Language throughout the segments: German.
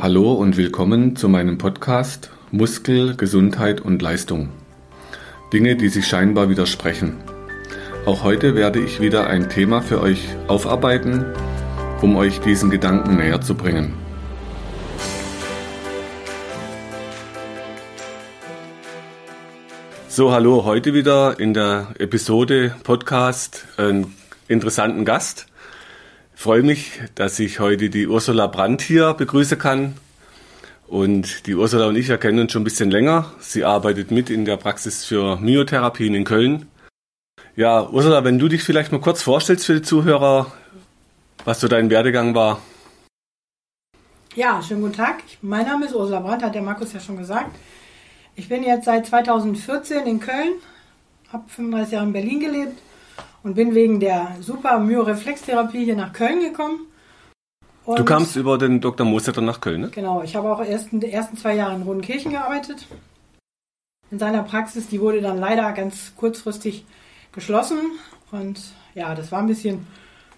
Hallo und willkommen zu meinem Podcast Muskel, Gesundheit und Leistung. Dinge, die sich scheinbar widersprechen. Auch heute werde ich wieder ein Thema für euch aufarbeiten, um euch diesen Gedanken näher zu bringen. So, hallo, heute wieder in der Episode Podcast einen interessanten Gast. Freue mich, dass ich heute die Ursula Brandt hier begrüßen kann. Und die Ursula und ich erkennen uns schon ein bisschen länger. Sie arbeitet mit in der Praxis für Myotherapien in Köln. Ja, Ursula, wenn du dich vielleicht mal kurz vorstellst für die Zuhörer, was so dein Werdegang war. Ja, schönen guten Tag. Mein Name ist Ursula Brandt, hat der Markus ja schon gesagt. Ich bin jetzt seit 2014 in Köln, habe 35 Jahre in Berlin gelebt und bin wegen der super Myoreflextherapie hier nach Köln gekommen. Und du kamst über den Dr. Mosetter nach Köln, ne? Genau, ich habe auch erst in den ersten zwei Jahren in Rodenkirchen gearbeitet. In seiner Praxis, die wurde dann leider ganz kurzfristig geschlossen. Und ja, das war ein bisschen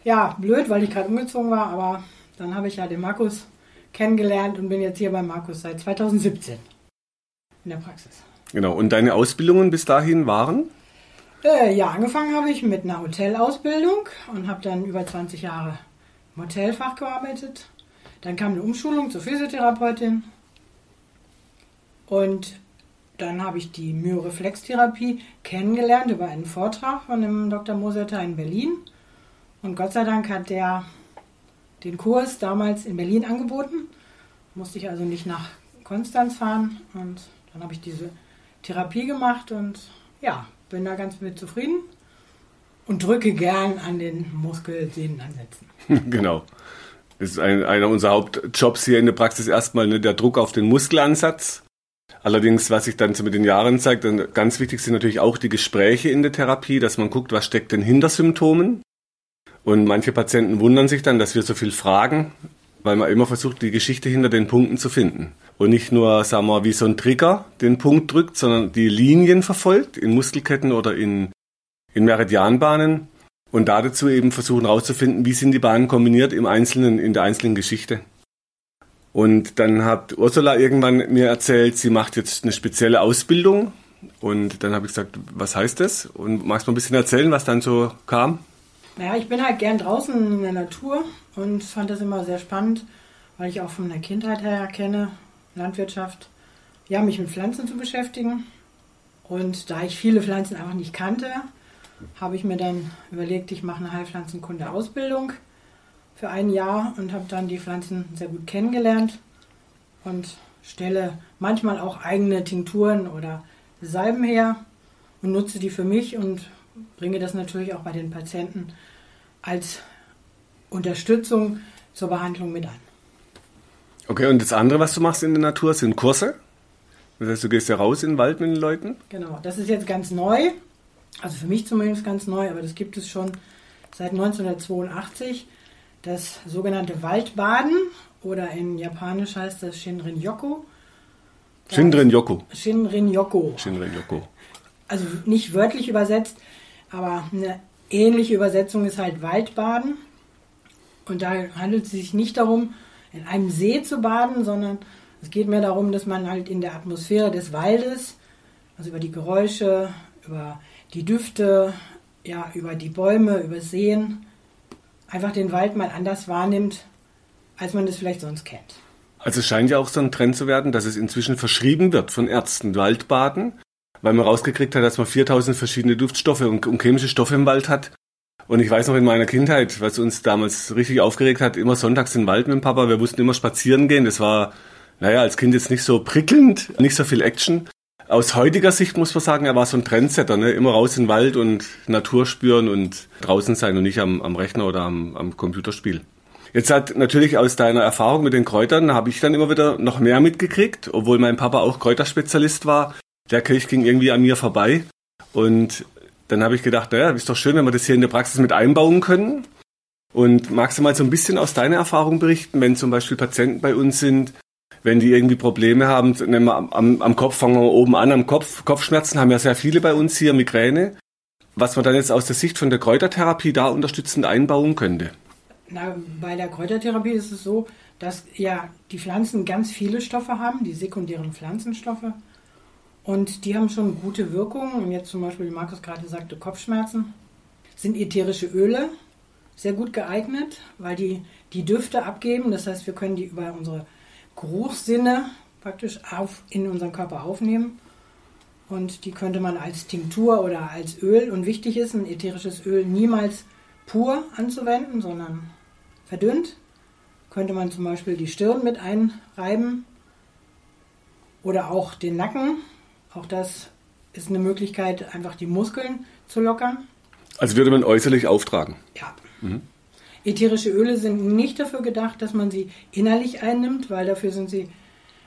ja, blöd, weil ich gerade umgezogen war, aber dann habe ich ja den Markus kennengelernt und bin jetzt hier bei Markus seit 2017 in der Praxis. Genau, und deine Ausbildungen bis dahin waren? Äh, ja, angefangen habe ich mit einer Hotelausbildung und habe dann über 20 Jahre im Hotelfach gearbeitet. Dann kam eine Umschulung zur Physiotherapeutin. Und dann habe ich die Myoreflextherapie kennengelernt über einen Vortrag von dem Dr. Mosetter in Berlin. Und Gott sei Dank hat der den Kurs damals in Berlin angeboten. Musste ich also nicht nach Konstanz fahren. Und dann habe ich diese Therapie gemacht und ja, bin da ganz mit zufrieden und drücke gern an den Muskelsehnenansätzen. genau. Das ist ein, einer unserer Hauptjobs hier in der Praxis erstmal ne, der Druck auf den Muskelansatz. Allerdings, was sich dann so mit den Jahren zeigt, dann ganz wichtig sind natürlich auch die Gespräche in der Therapie, dass man guckt, was steckt denn hinter Symptomen. Und manche Patienten wundern sich dann, dass wir so viel fragen, weil man immer versucht, die Geschichte hinter den Punkten zu finden und nicht nur, sagen wir, wie so ein Trigger den Punkt drückt, sondern die Linien verfolgt in Muskelketten oder in, in Meridianbahnen und dazu eben versuchen herauszufinden, wie sind die Bahnen kombiniert im Einzelnen, in der einzelnen Geschichte. Und dann hat Ursula irgendwann mir erzählt, sie macht jetzt eine spezielle Ausbildung. Und dann habe ich gesagt, was heißt das? Und magst du mal ein bisschen erzählen, was dann so kam? Naja, ich bin halt gern draußen in der Natur und fand das immer sehr spannend, weil ich auch von der Kindheit her kenne, Landwirtschaft, ja, mich mit Pflanzen zu beschäftigen. Und da ich viele Pflanzen einfach nicht kannte, habe ich mir dann überlegt, ich mache eine Heilpflanzenkunde-Ausbildung für ein Jahr und habe dann die Pflanzen sehr gut kennengelernt und stelle manchmal auch eigene Tinkturen oder Salben her und nutze die für mich und bringe das natürlich auch bei den Patienten als Unterstützung zur Behandlung mit an. Okay, und das andere, was du machst in der Natur, sind Kurse? Das heißt, du gehst ja raus in den Wald mit den Leuten? Genau, das ist jetzt ganz neu. Also für mich zumindest ganz neu, aber das gibt es schon seit 1982. Das sogenannte Waldbaden oder in Japanisch heißt das Shinrin-Yoku. Shinrin-Yoku. Shinrin-Yoku. Shinrin-Yoku. Also nicht wörtlich übersetzt, aber eine ähnliche Übersetzung ist halt Waldbaden. Und da handelt es sich nicht darum, in einem See zu baden, sondern es geht mehr darum, dass man halt in der Atmosphäre des Waldes, also über die Geräusche, über die Düfte, ja, über die Bäume, über Seen, einfach den Wald mal anders wahrnimmt, als man das vielleicht sonst kennt. Also es scheint ja auch so ein Trend zu werden, dass es inzwischen verschrieben wird von Ärzten Waldbaden, weil man rausgekriegt hat, dass man 4000 verschiedene Duftstoffe und chemische Stoffe im Wald hat und ich weiß noch in meiner Kindheit, was uns damals richtig aufgeregt hat, immer sonntags in den Wald mit dem Papa. Wir mussten immer spazieren gehen. Das war, naja, als Kind jetzt nicht so prickelnd, nicht so viel Action. Aus heutiger Sicht muss man sagen, er war so ein Trendsetter, ne? immer raus in den Wald und Natur spüren und draußen sein und nicht am, am Rechner oder am, am Computerspiel. Jetzt hat natürlich aus deiner Erfahrung mit den Kräutern, habe ich dann immer wieder noch mehr mitgekriegt, obwohl mein Papa auch Kräuterspezialist war. Der Kelch ging irgendwie an mir vorbei. Und dann habe ich gedacht, naja, ist doch schön, wenn wir das hier in der Praxis mit einbauen können. Und magst du mal so ein bisschen aus deiner Erfahrung berichten, wenn zum Beispiel Patienten bei uns sind, wenn die irgendwie Probleme haben, nehmen wir am, am Kopf, fangen wir oben an, am Kopf, Kopfschmerzen haben ja sehr viele bei uns hier, Migräne, was man dann jetzt aus der Sicht von der Kräutertherapie da unterstützend einbauen könnte? Na, bei der Kräutertherapie ist es so, dass ja die Pflanzen ganz viele Stoffe haben, die sekundären Pflanzenstoffe. Und die haben schon gute Wirkungen. Und jetzt zum Beispiel, wie Markus gerade sagte, Kopfschmerzen. Sind ätherische Öle sehr gut geeignet, weil die die Düfte abgeben. Das heißt, wir können die über unsere Geruchssinne praktisch auf, in unseren Körper aufnehmen. Und die könnte man als Tinktur oder als Öl, und wichtig ist, ein ätherisches Öl niemals pur anzuwenden, sondern verdünnt. Könnte man zum Beispiel die Stirn mit einreiben oder auch den Nacken. Auch das ist eine Möglichkeit, einfach die Muskeln zu lockern. Also würde man äußerlich auftragen? Ja. Mhm. Ätherische Öle sind nicht dafür gedacht, dass man sie innerlich einnimmt, weil dafür sind sie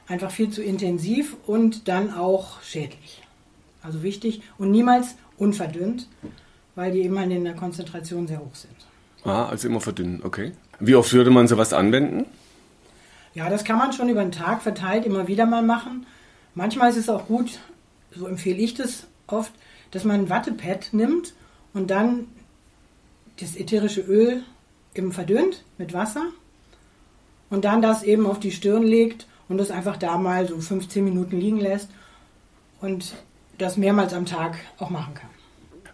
einfach viel zu intensiv und dann auch schädlich. Also wichtig und niemals unverdünnt, weil die eben in der Konzentration sehr hoch sind. Ah, also immer verdünnen, okay. Wie oft würde man sowas anwenden? Ja, das kann man schon über den Tag verteilt immer wieder mal machen. Manchmal ist es auch gut, so empfehle ich das oft, dass man ein Wattepad nimmt und dann das ätherische Öl eben verdünnt mit Wasser und dann das eben auf die Stirn legt und das einfach da mal so 15 Minuten liegen lässt und das mehrmals am Tag auch machen kann.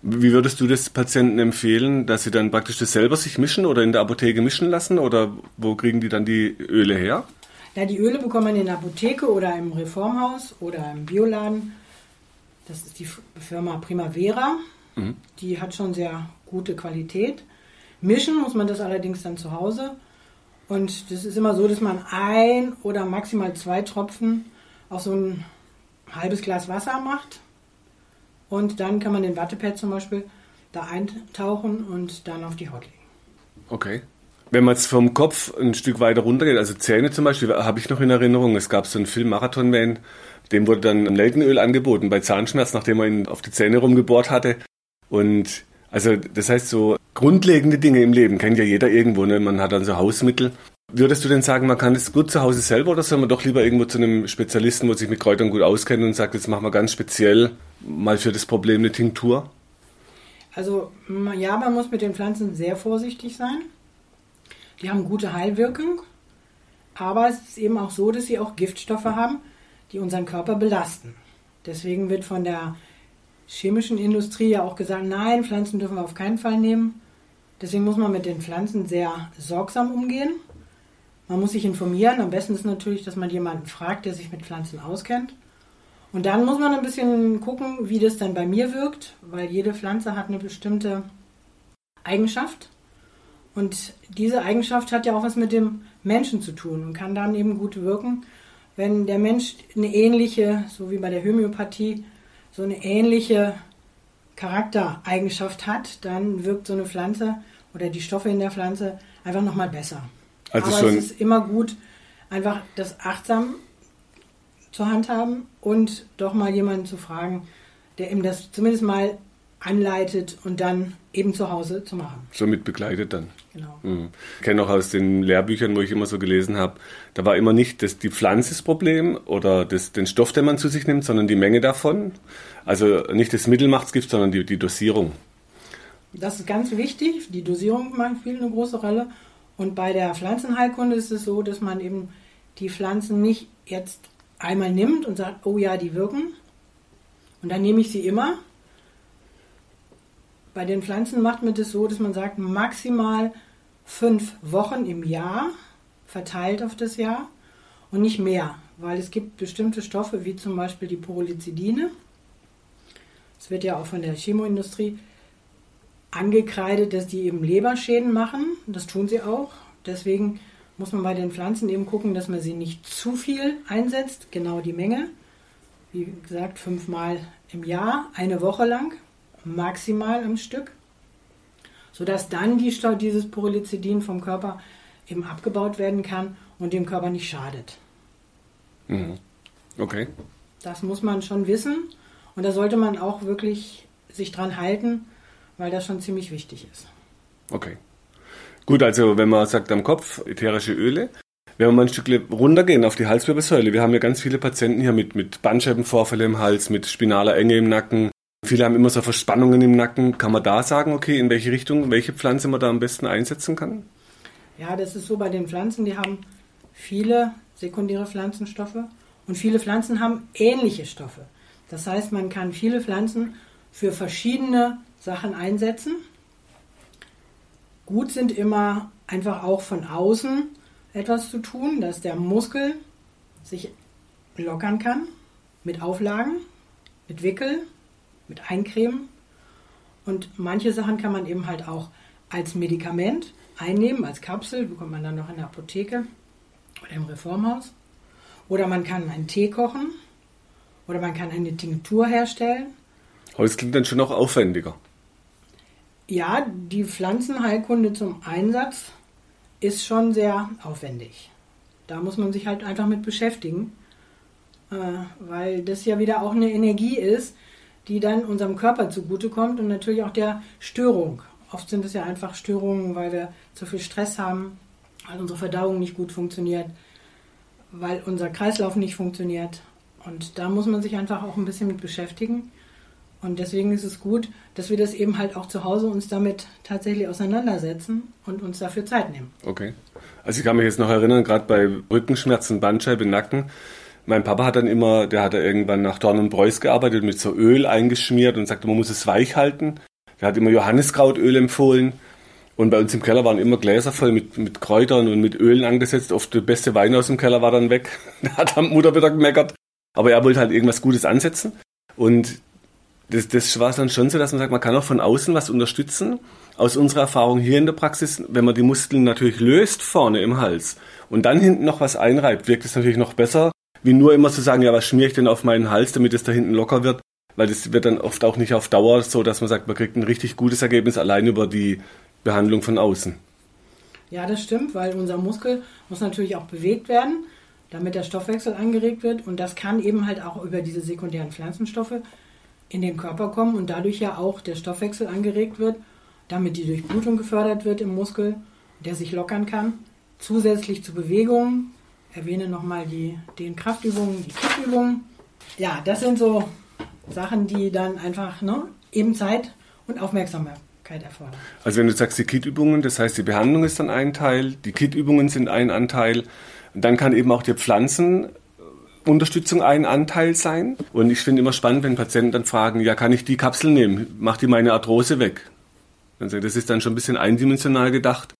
Wie würdest du das Patienten empfehlen, dass sie dann praktisch das selber sich mischen oder in der Apotheke mischen lassen oder wo kriegen die dann die Öle her? Ja, die Öle bekommt man in der Apotheke oder im Reformhaus oder im Bioladen. Das ist die Firma Primavera. Mhm. Die hat schon sehr gute Qualität. Mischen muss man das allerdings dann zu Hause. Und das ist immer so, dass man ein oder maximal zwei Tropfen auf so ein halbes Glas Wasser macht. Und dann kann man den Wattepad zum Beispiel da eintauchen und dann auf die Haut legen. Okay. Wenn man jetzt vom Kopf ein Stück weiter runtergeht, also Zähne zum Beispiel, habe ich noch in Erinnerung, es gab so einen Film Marathon Man, dem wurde dann Nelkenöl angeboten bei Zahnschmerz, nachdem er ihn auf die Zähne rumgebohrt hatte. Und also das heißt, so grundlegende Dinge im Leben kennt ja jeder irgendwo. Ne? Man hat dann so Hausmittel. Würdest du denn sagen, man kann es gut zu Hause selber oder soll man doch lieber irgendwo zu einem Spezialisten, wo sich mit Kräutern gut auskennt und sagt, jetzt machen wir ganz speziell mal für das Problem eine Tinktur? Also ja, man muss mit den Pflanzen sehr vorsichtig sein. Die haben gute Heilwirkung, aber es ist eben auch so, dass sie auch Giftstoffe haben, die unseren Körper belasten. Deswegen wird von der chemischen Industrie ja auch gesagt, nein, Pflanzen dürfen wir auf keinen Fall nehmen. Deswegen muss man mit den Pflanzen sehr sorgsam umgehen. Man muss sich informieren. Am besten ist natürlich, dass man jemanden fragt, der sich mit Pflanzen auskennt. Und dann muss man ein bisschen gucken, wie das dann bei mir wirkt, weil jede Pflanze hat eine bestimmte Eigenschaft. Und diese Eigenschaft hat ja auch was mit dem Menschen zu tun und kann dann eben gut wirken, wenn der Mensch eine ähnliche, so wie bei der Homöopathie, so eine ähnliche Charaktereigenschaft hat, dann wirkt so eine Pflanze oder die Stoffe in der Pflanze einfach nochmal besser. Also Aber es ist immer gut, einfach das achtsam zur Hand haben und doch mal jemanden zu fragen, der ihm das zumindest mal anleitet und dann eben zu Hause zu machen. So mit begleitet dann. Genau. Mhm. Ich kenne auch aus den Lehrbüchern, wo ich immer so gelesen habe, da war immer nicht das, die Pflanze das Problem oder das, den Stoff, den man zu sich nimmt, sondern die Menge davon. Also nicht das Mittel macht es Gift, sondern die, die Dosierung. Das ist ganz wichtig. Die Dosierung spielt eine große Rolle. Und bei der Pflanzenheilkunde ist es so, dass man eben die Pflanzen nicht jetzt einmal nimmt und sagt, oh ja, die wirken. Und dann nehme ich sie immer, bei den Pflanzen macht man das so, dass man sagt, maximal fünf Wochen im Jahr, verteilt auf das Jahr und nicht mehr, weil es gibt bestimmte Stoffe, wie zum Beispiel die Pyrrolizidine. Es wird ja auch von der Chemoindustrie angekreidet, dass die eben Leberschäden machen. Das tun sie auch. Deswegen muss man bei den Pflanzen eben gucken, dass man sie nicht zu viel einsetzt, genau die Menge. Wie gesagt, fünfmal im Jahr, eine Woche lang maximal am Stück, sodass dann die, dieses Pyrrolizidin vom Körper eben abgebaut werden kann und dem Körper nicht schadet. Mhm. Okay. Das muss man schon wissen und da sollte man auch wirklich sich dran halten, weil das schon ziemlich wichtig ist. Okay. Gut, also wenn man sagt am Kopf ätherische Öle, wenn wir mal ein Stück runtergehen auf die Halswirbelsäule, wir haben ja ganz viele Patienten hier mit, mit Bandscheibenvorfälle im Hals, mit spinaler Enge im Nacken, Viele haben immer so Verspannungen im Nacken. Kann man da sagen, okay, in welche Richtung, welche Pflanze man da am besten einsetzen kann? Ja, das ist so bei den Pflanzen, die haben viele sekundäre Pflanzenstoffe und viele Pflanzen haben ähnliche Stoffe. Das heißt, man kann viele Pflanzen für verschiedene Sachen einsetzen. Gut sind immer einfach auch von außen etwas zu tun, dass der Muskel sich lockern kann mit Auflagen, mit Wickel, mit Eincremen. Und manche Sachen kann man eben halt auch als Medikament einnehmen, als Kapsel, bekommt man dann noch in der Apotheke oder im Reformhaus. Oder man kann einen Tee kochen oder man kann eine Tinktur herstellen. Aber es klingt dann schon auch aufwendiger. Ja, die Pflanzenheilkunde zum Einsatz ist schon sehr aufwendig. Da muss man sich halt einfach mit beschäftigen, äh, weil das ja wieder auch eine Energie ist, die dann unserem Körper zugutekommt und natürlich auch der Störung. Oft sind es ja einfach Störungen, weil wir zu viel Stress haben, weil unsere Verdauung nicht gut funktioniert, weil unser Kreislauf nicht funktioniert. Und da muss man sich einfach auch ein bisschen mit beschäftigen. Und deswegen ist es gut, dass wir das eben halt auch zu Hause uns damit tatsächlich auseinandersetzen und uns dafür Zeit nehmen. Okay. Also ich kann mich jetzt noch erinnern, gerade bei Rückenschmerzen, Bandscheibe, Nacken. Mein Papa hat dann immer, der hat da irgendwann nach Dorn und Preuß gearbeitet, mit so Öl eingeschmiert und sagte, man muss es weich halten. Der hat immer Johanniskrautöl empfohlen. Und bei uns im Keller waren immer Gläser voll mit, mit Kräutern und mit Ölen angesetzt. Oft der beste Wein aus dem Keller war dann weg. Da hat dann Mutter wieder gemeckert. Aber er wollte halt irgendwas Gutes ansetzen. Und das, das war dann schon so, dass man sagt, man kann auch von außen was unterstützen. Aus unserer Erfahrung hier in der Praxis, wenn man die Muskeln natürlich löst vorne im Hals und dann hinten noch was einreibt, wirkt es natürlich noch besser, wie nur immer zu sagen, ja, was schmiere ich denn auf meinen Hals, damit es da hinten locker wird, weil das wird dann oft auch nicht auf Dauer so, dass man sagt, man kriegt ein richtig gutes Ergebnis allein über die Behandlung von außen. Ja, das stimmt, weil unser Muskel muss natürlich auch bewegt werden, damit der Stoffwechsel angeregt wird und das kann eben halt auch über diese sekundären Pflanzenstoffe in den Körper kommen und dadurch ja auch der Stoffwechsel angeregt wird, damit die Durchblutung gefördert wird im Muskel, der sich lockern kann. Zusätzlich zu Bewegungen, erwähne nochmal die, den Kraftübungen, die Kickübungen. Ja, das sind so Sachen, die dann einfach ne, eben Zeit und Aufmerksamkeit erfordern. Also wenn du sagst die Kit-Übungen, das heißt die Behandlung ist dann ein Teil, die Kit-Übungen sind ein Anteil, und dann kann eben auch die Pflanzen Unterstützung ein Anteil sein. Und ich finde immer spannend, wenn Patienten dann fragen, ja, kann ich die Kapsel nehmen? Macht die meine Arthrose weg? Also das ist dann schon ein bisschen eindimensional gedacht.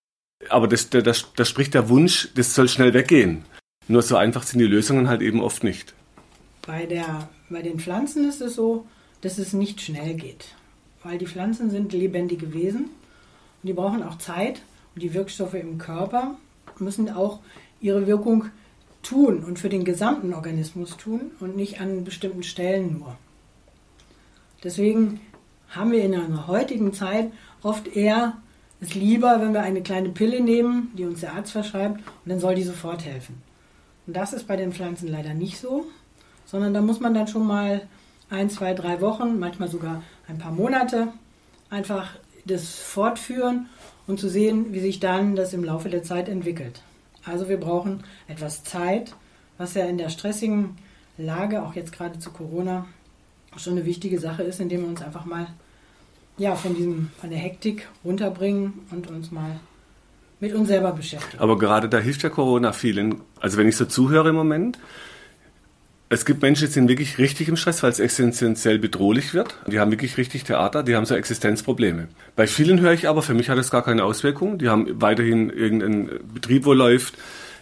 Aber das, das, das spricht der Wunsch, das soll schnell weggehen. Nur so einfach sind die Lösungen halt eben oft nicht. Bei, der, bei den Pflanzen ist es so, dass es nicht schnell geht. Weil die Pflanzen sind lebendige Wesen und die brauchen auch Zeit. Und die Wirkstoffe im Körper müssen auch ihre Wirkung tun und für den gesamten Organismus tun und nicht an bestimmten Stellen nur. Deswegen haben wir in einer heutigen Zeit oft eher es lieber, wenn wir eine kleine Pille nehmen, die uns der Arzt verschreibt, und dann soll die sofort helfen. Und das ist bei den Pflanzen leider nicht so, sondern da muss man dann schon mal ein, zwei, drei Wochen, manchmal sogar ein paar Monate einfach das fortführen und zu sehen, wie sich dann das im Laufe der Zeit entwickelt. Also wir brauchen etwas Zeit, was ja in der stressigen Lage, auch jetzt gerade zu Corona, schon eine wichtige Sache ist, indem wir uns einfach mal ja, von, diesem, von der Hektik runterbringen und uns mal mit uns selber beschäftigen. Aber gerade da hilft ja Corona vielen. Also wenn ich so zuhöre im Moment, es gibt Menschen, die sind wirklich richtig im Stress, weil es existenziell bedrohlich wird. Die haben wirklich richtig Theater, die haben so Existenzprobleme. Bei vielen höre ich aber, für mich hat es gar keine Auswirkung. Die haben weiterhin irgendeinen Betrieb, wo läuft,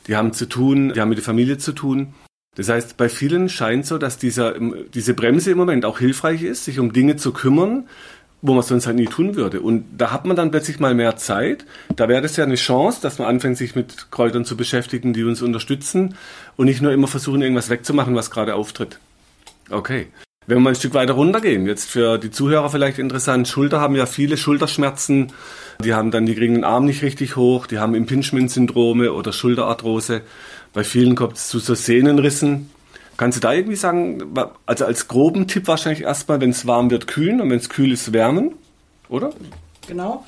die haben zu tun, die haben mit der Familie zu tun. Das heißt, bei vielen scheint so, dass dieser, diese Bremse im Moment auch hilfreich ist, sich um Dinge zu kümmern, wo man sonst halt nie tun würde. Und da hat man dann plötzlich mal mehr Zeit. Da wäre das ja eine Chance, dass man anfängt, sich mit Kräutern zu beschäftigen, die uns unterstützen und nicht nur immer versuchen, irgendwas wegzumachen, was gerade auftritt. Okay. Wenn wir mal ein Stück weiter runtergehen, jetzt für die Zuhörer vielleicht interessant, Schulter haben ja viele Schulterschmerzen, die haben dann, die kriegen den Arm nicht richtig hoch, die haben Impingement-Syndrome oder Schulterarthrose. Bei vielen kommt es zu so Sehnenrissen. Kannst du da irgendwie sagen, also als groben Tipp wahrscheinlich erstmal, wenn es warm wird, kühlen und wenn es kühl ist, wärmen, oder? Genau.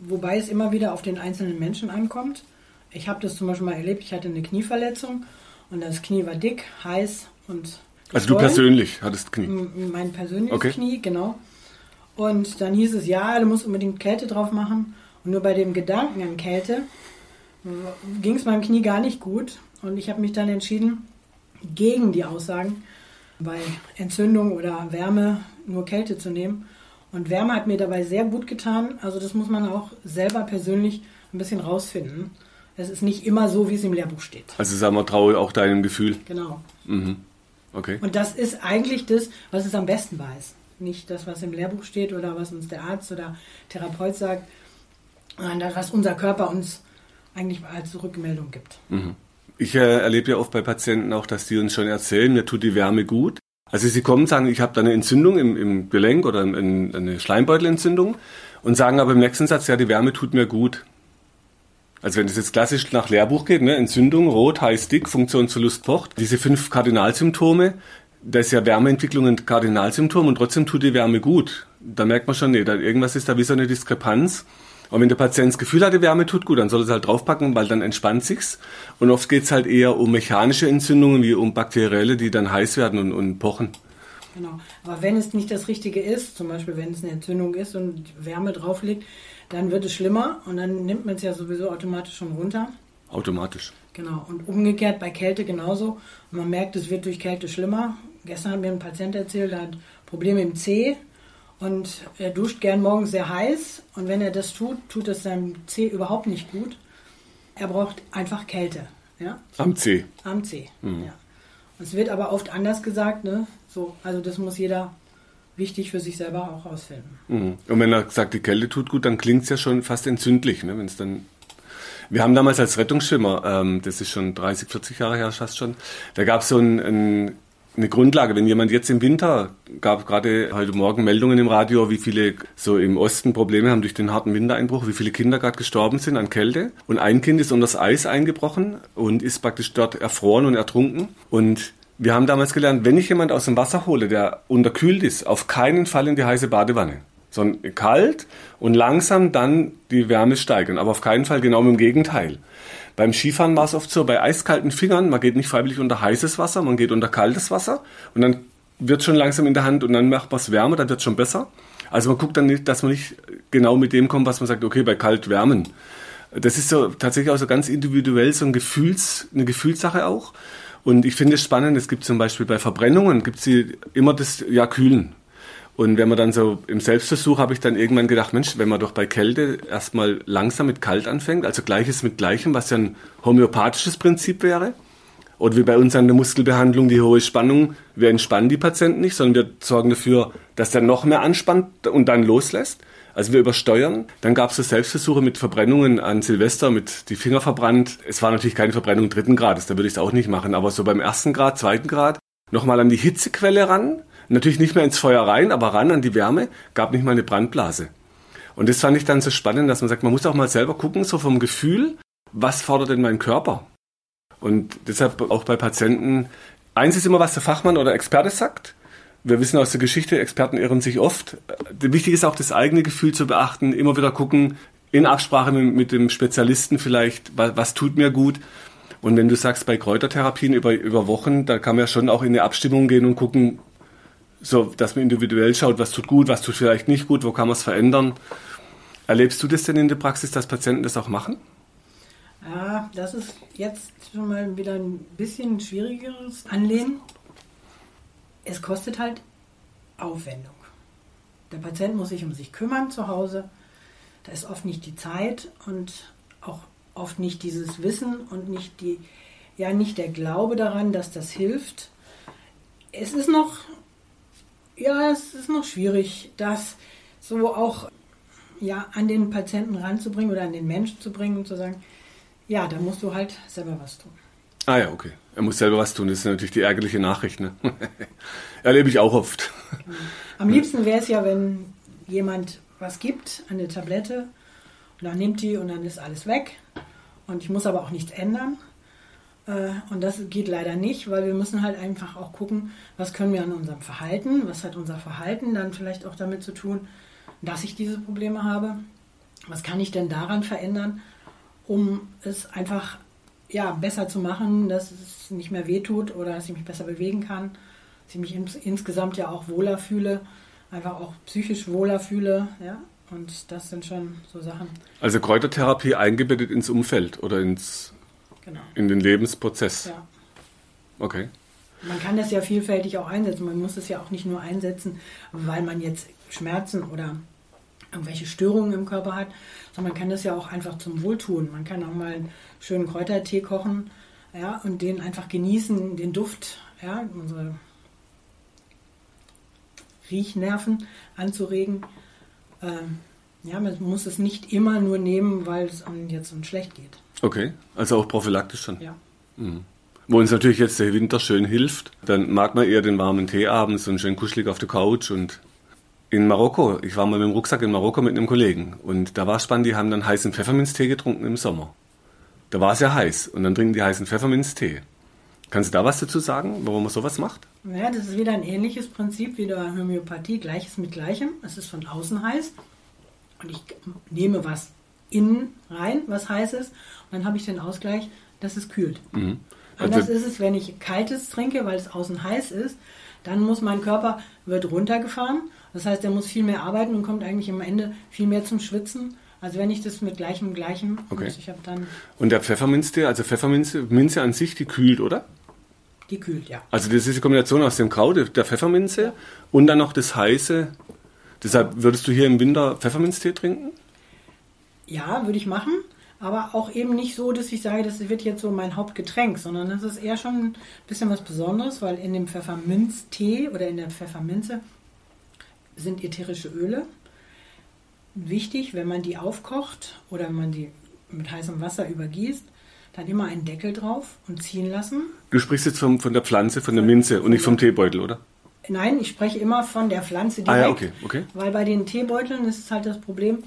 Wobei es immer wieder auf den einzelnen Menschen ankommt. Ich habe das zum Beispiel mal erlebt, ich hatte eine Knieverletzung und das Knie war dick, heiß und. Also du persönlich hattest Knie? Mein persönliches okay. Knie, genau. Und dann hieß es, ja, du musst unbedingt Kälte drauf machen. Und nur bei dem Gedanken an Kälte ging es meinem Knie gar nicht gut. Und ich habe mich dann entschieden, gegen die Aussagen bei Entzündung oder Wärme nur Kälte zu nehmen. Und Wärme hat mir dabei sehr gut getan. Also das muss man auch selber persönlich ein bisschen rausfinden. Es ist nicht immer so, wie es im Lehrbuch steht. Also sagen wir, traue auch deinem Gefühl. Genau. Mhm. Okay. Und das ist eigentlich das, was es am besten weiß. Nicht das, was im Lehrbuch steht oder was uns der Arzt oder Therapeut sagt, sondern das, was unser Körper uns eigentlich als Rückmeldung gibt. Mhm. Ich äh, erlebe ja oft bei Patienten auch, dass die uns schon erzählen, mir tut die Wärme gut. Also sie kommen und sagen, ich habe da eine Entzündung im, im Gelenk oder in, eine Schleimbeutelentzündung und sagen aber im nächsten Satz, ja, die Wärme tut mir gut. Also wenn das jetzt klassisch nach Lehrbuch geht, ne, Entzündung, rot, heiß, dick, Funktionsverlust, pocht, diese fünf Kardinalsymptome, da ist ja Wärmeentwicklung ein Kardinalsymptom und trotzdem tut die Wärme gut. Da merkt man schon, nee, da, irgendwas ist da wie so eine Diskrepanz. Und wenn der Patient das Gefühl hat, die Wärme tut gut, dann soll er es halt draufpacken, weil dann entspannt sich's. Und oft geht's halt eher um mechanische Entzündungen wie um bakterielle, die dann heiß werden und, und pochen. Genau. Aber wenn es nicht das Richtige ist, zum Beispiel wenn es eine Entzündung ist und Wärme drauf liegt, dann wird es schlimmer und dann nimmt man es ja sowieso automatisch schon runter. Automatisch. Genau. Und umgekehrt bei Kälte genauso. Und man merkt, es wird durch Kälte schlimmer. Gestern hat mir ein Patient erzählt, der hat Probleme im Zeh und er duscht gern morgens sehr heiß und wenn er das tut, tut es seinem Zeh überhaupt nicht gut. Er braucht einfach Kälte. Ja? Am Zeh. Am Zeh, mhm. ja. Es wird aber oft anders gesagt, ne? So, also das muss jeder wichtig für sich selber auch rausfinden. Mhm. Und wenn er sagt, die Kälte tut gut, dann klingt es ja schon fast entzündlich, ne? wenn es dann wir haben damals als Rettungsschwimmer, ähm, das ist schon 30, 40 Jahre her fast schon, da gab es so ein, ein eine Grundlage. Wenn jemand jetzt im Winter, gab gerade heute Morgen Meldungen im Radio, wie viele so im Osten Probleme haben durch den harten Wintereinbruch, wie viele Kinder gerade gestorben sind an Kälte. Und ein Kind ist unter das Eis eingebrochen und ist praktisch dort erfroren und ertrunken. Und wir haben damals gelernt, wenn ich jemand aus dem Wasser hole, der unterkühlt ist, auf keinen Fall in die heiße Badewanne. Sondern kalt und langsam dann die Wärme steigern. Aber auf keinen Fall genau im Gegenteil. Beim Skifahren war es oft so, bei eiskalten Fingern, man geht nicht freiwillig unter heißes Wasser, man geht unter kaltes Wasser und dann wird schon langsam in der Hand und dann macht man es wärmer, dann wird es schon besser. Also man guckt dann nicht, dass man nicht genau mit dem kommt, was man sagt, okay, bei kalt wärmen. Das ist so tatsächlich auch so ganz individuell so ein Gefühls, eine Gefühlssache auch. Und ich finde es spannend, es gibt zum Beispiel bei Verbrennungen, gibt sie immer das, ja, kühlen. Und wenn man dann so im Selbstversuch habe ich dann irgendwann gedacht, Mensch, wenn man doch bei Kälte erstmal langsam mit kalt anfängt, also gleiches mit gleichem, was ja ein homöopathisches Prinzip wäre. Oder wie bei uns an der Muskelbehandlung die hohe Spannung, wir entspannen die Patienten nicht, sondern wir sorgen dafür, dass der noch mehr anspannt und dann loslässt. Also wir übersteuern. Dann gab es so Selbstversuche mit Verbrennungen an Silvester, mit die Finger verbrannt. Es war natürlich keine Verbrennung dritten Grades, da würde ich es auch nicht machen. Aber so beim ersten Grad, zweiten Grad, nochmal an die Hitzequelle ran Natürlich nicht mehr ins Feuer rein, aber ran an die Wärme, gab nicht mal eine Brandblase. Und das fand ich dann so spannend, dass man sagt, man muss auch mal selber gucken, so vom Gefühl, was fordert denn mein Körper? Und deshalb auch bei Patienten, eins ist immer, was der Fachmann oder Experte sagt. Wir wissen aus der Geschichte, Experten irren sich oft. Wichtig ist auch das eigene Gefühl zu beachten, immer wieder gucken, in Absprache mit, mit dem Spezialisten vielleicht, was, was, tut mir gut. Und wenn du sagst, bei Kräutertherapien über, über Wochen, da kann man ja schon auch in eine Abstimmung gehen und gucken, so, dass man individuell schaut, was tut gut, was tut vielleicht nicht gut, wo kann man es verändern. Erlebst du das denn in der Praxis, dass Patienten das auch machen? Ja, das ist jetzt schon mal wieder ein bisschen schwierigeres Anlehnen. Es kostet halt Aufwendung. Der Patient muss sich um sich kümmern zu Hause. Da ist oft nicht die Zeit und auch oft nicht dieses Wissen und nicht die, ja, nicht der Glaube daran, dass das hilft. Es ist noch ja, es ist noch schwierig, das so auch ja, an den Patienten ranzubringen oder an den Menschen zu bringen und zu sagen, ja, da musst du halt selber was tun. Ah ja, okay. Er muss selber was tun. Das ist natürlich die ärgerliche Nachricht. Ne? Erlebe ich auch oft. Am liebsten wäre es ja, wenn jemand was gibt, eine Tablette, und dann nimmt die und dann ist alles weg. Und ich muss aber auch nichts ändern. Äh, und das geht leider nicht, weil wir müssen halt einfach auch gucken, was können wir an unserem Verhalten, was hat unser Verhalten dann vielleicht auch damit zu tun, dass ich diese Probleme habe. Was kann ich denn daran verändern, um es einfach ja, besser zu machen, dass es nicht mehr wehtut oder dass ich mich besser bewegen kann, dass ich mich ins, insgesamt ja auch wohler fühle, einfach auch psychisch wohler fühle. Ja? Und das sind schon so Sachen. Also Kräutertherapie eingebettet ins Umfeld oder ins Genau. In den Lebensprozess. Ja. Okay. Man kann das ja vielfältig auch einsetzen. Man muss es ja auch nicht nur einsetzen, weil man jetzt Schmerzen oder irgendwelche Störungen im Körper hat, sondern man kann das ja auch einfach zum Wohltun. Man kann auch mal einen schönen Kräutertee kochen ja, und den einfach genießen, den Duft, ja, unsere Riechnerven anzuregen. Ähm, ja, man muss es nicht immer nur nehmen, weil es einem jetzt uns schlecht geht. Okay, also auch prophylaktisch schon. Ja. Wo uns natürlich jetzt der Winter schön hilft, dann mag man eher den warmen Tee abends und schön kuschelig auf der Couch und in Marokko, ich war mal mit dem Rucksack in Marokko mit einem Kollegen und da war spannend, die haben dann heißen Pfefferminztee getrunken im Sommer. Da war es ja heiß und dann trinken die heißen Pfefferminztee. Kannst du da was dazu sagen, warum man sowas macht? Ja, das ist wieder ein ähnliches Prinzip wie der Homöopathie, Gleiches mit Gleichem. Es ist von außen heiß und ich nehme was innen rein, was heiß ist, und dann habe ich den Ausgleich, dass es kühlt. Mhm. Anders Also- ist es, wenn ich kaltes trinke, weil es außen heiß ist, dann muss mein Körper, wird runtergefahren. Das heißt, er muss viel mehr arbeiten und kommt eigentlich am Ende viel mehr zum Schwitzen. Also wenn ich das mit gleichem, gleichem, Okay. und ich habe dann, Und der Pfefferminztee, also Pfefferminze Minze an sich, die kühlt, oder? die kühlt, ja. Also das ist die Kombination aus dem Kraut, der Pfefferminze und dann noch das heiße. Deshalb würdest du hier im Winter Pfefferminztee trinken? Ja, würde ich machen, aber auch eben nicht so, dass ich sage, das wird jetzt so mein Hauptgetränk, sondern das ist eher schon ein bisschen was Besonderes, weil in dem Pfefferminztee oder in der Pfefferminze sind ätherische Öle. Wichtig, wenn man die aufkocht oder wenn man die mit heißem Wasser übergießt, dann immer einen Deckel drauf und ziehen lassen. Du sprichst jetzt vom, von der Pflanze, von der Minze und nicht vom Teebeutel, oder? Nein, ich spreche immer von der Pflanze direkt. Ah ja, okay, okay. Weil bei den Teebeuteln ist es halt das Problem,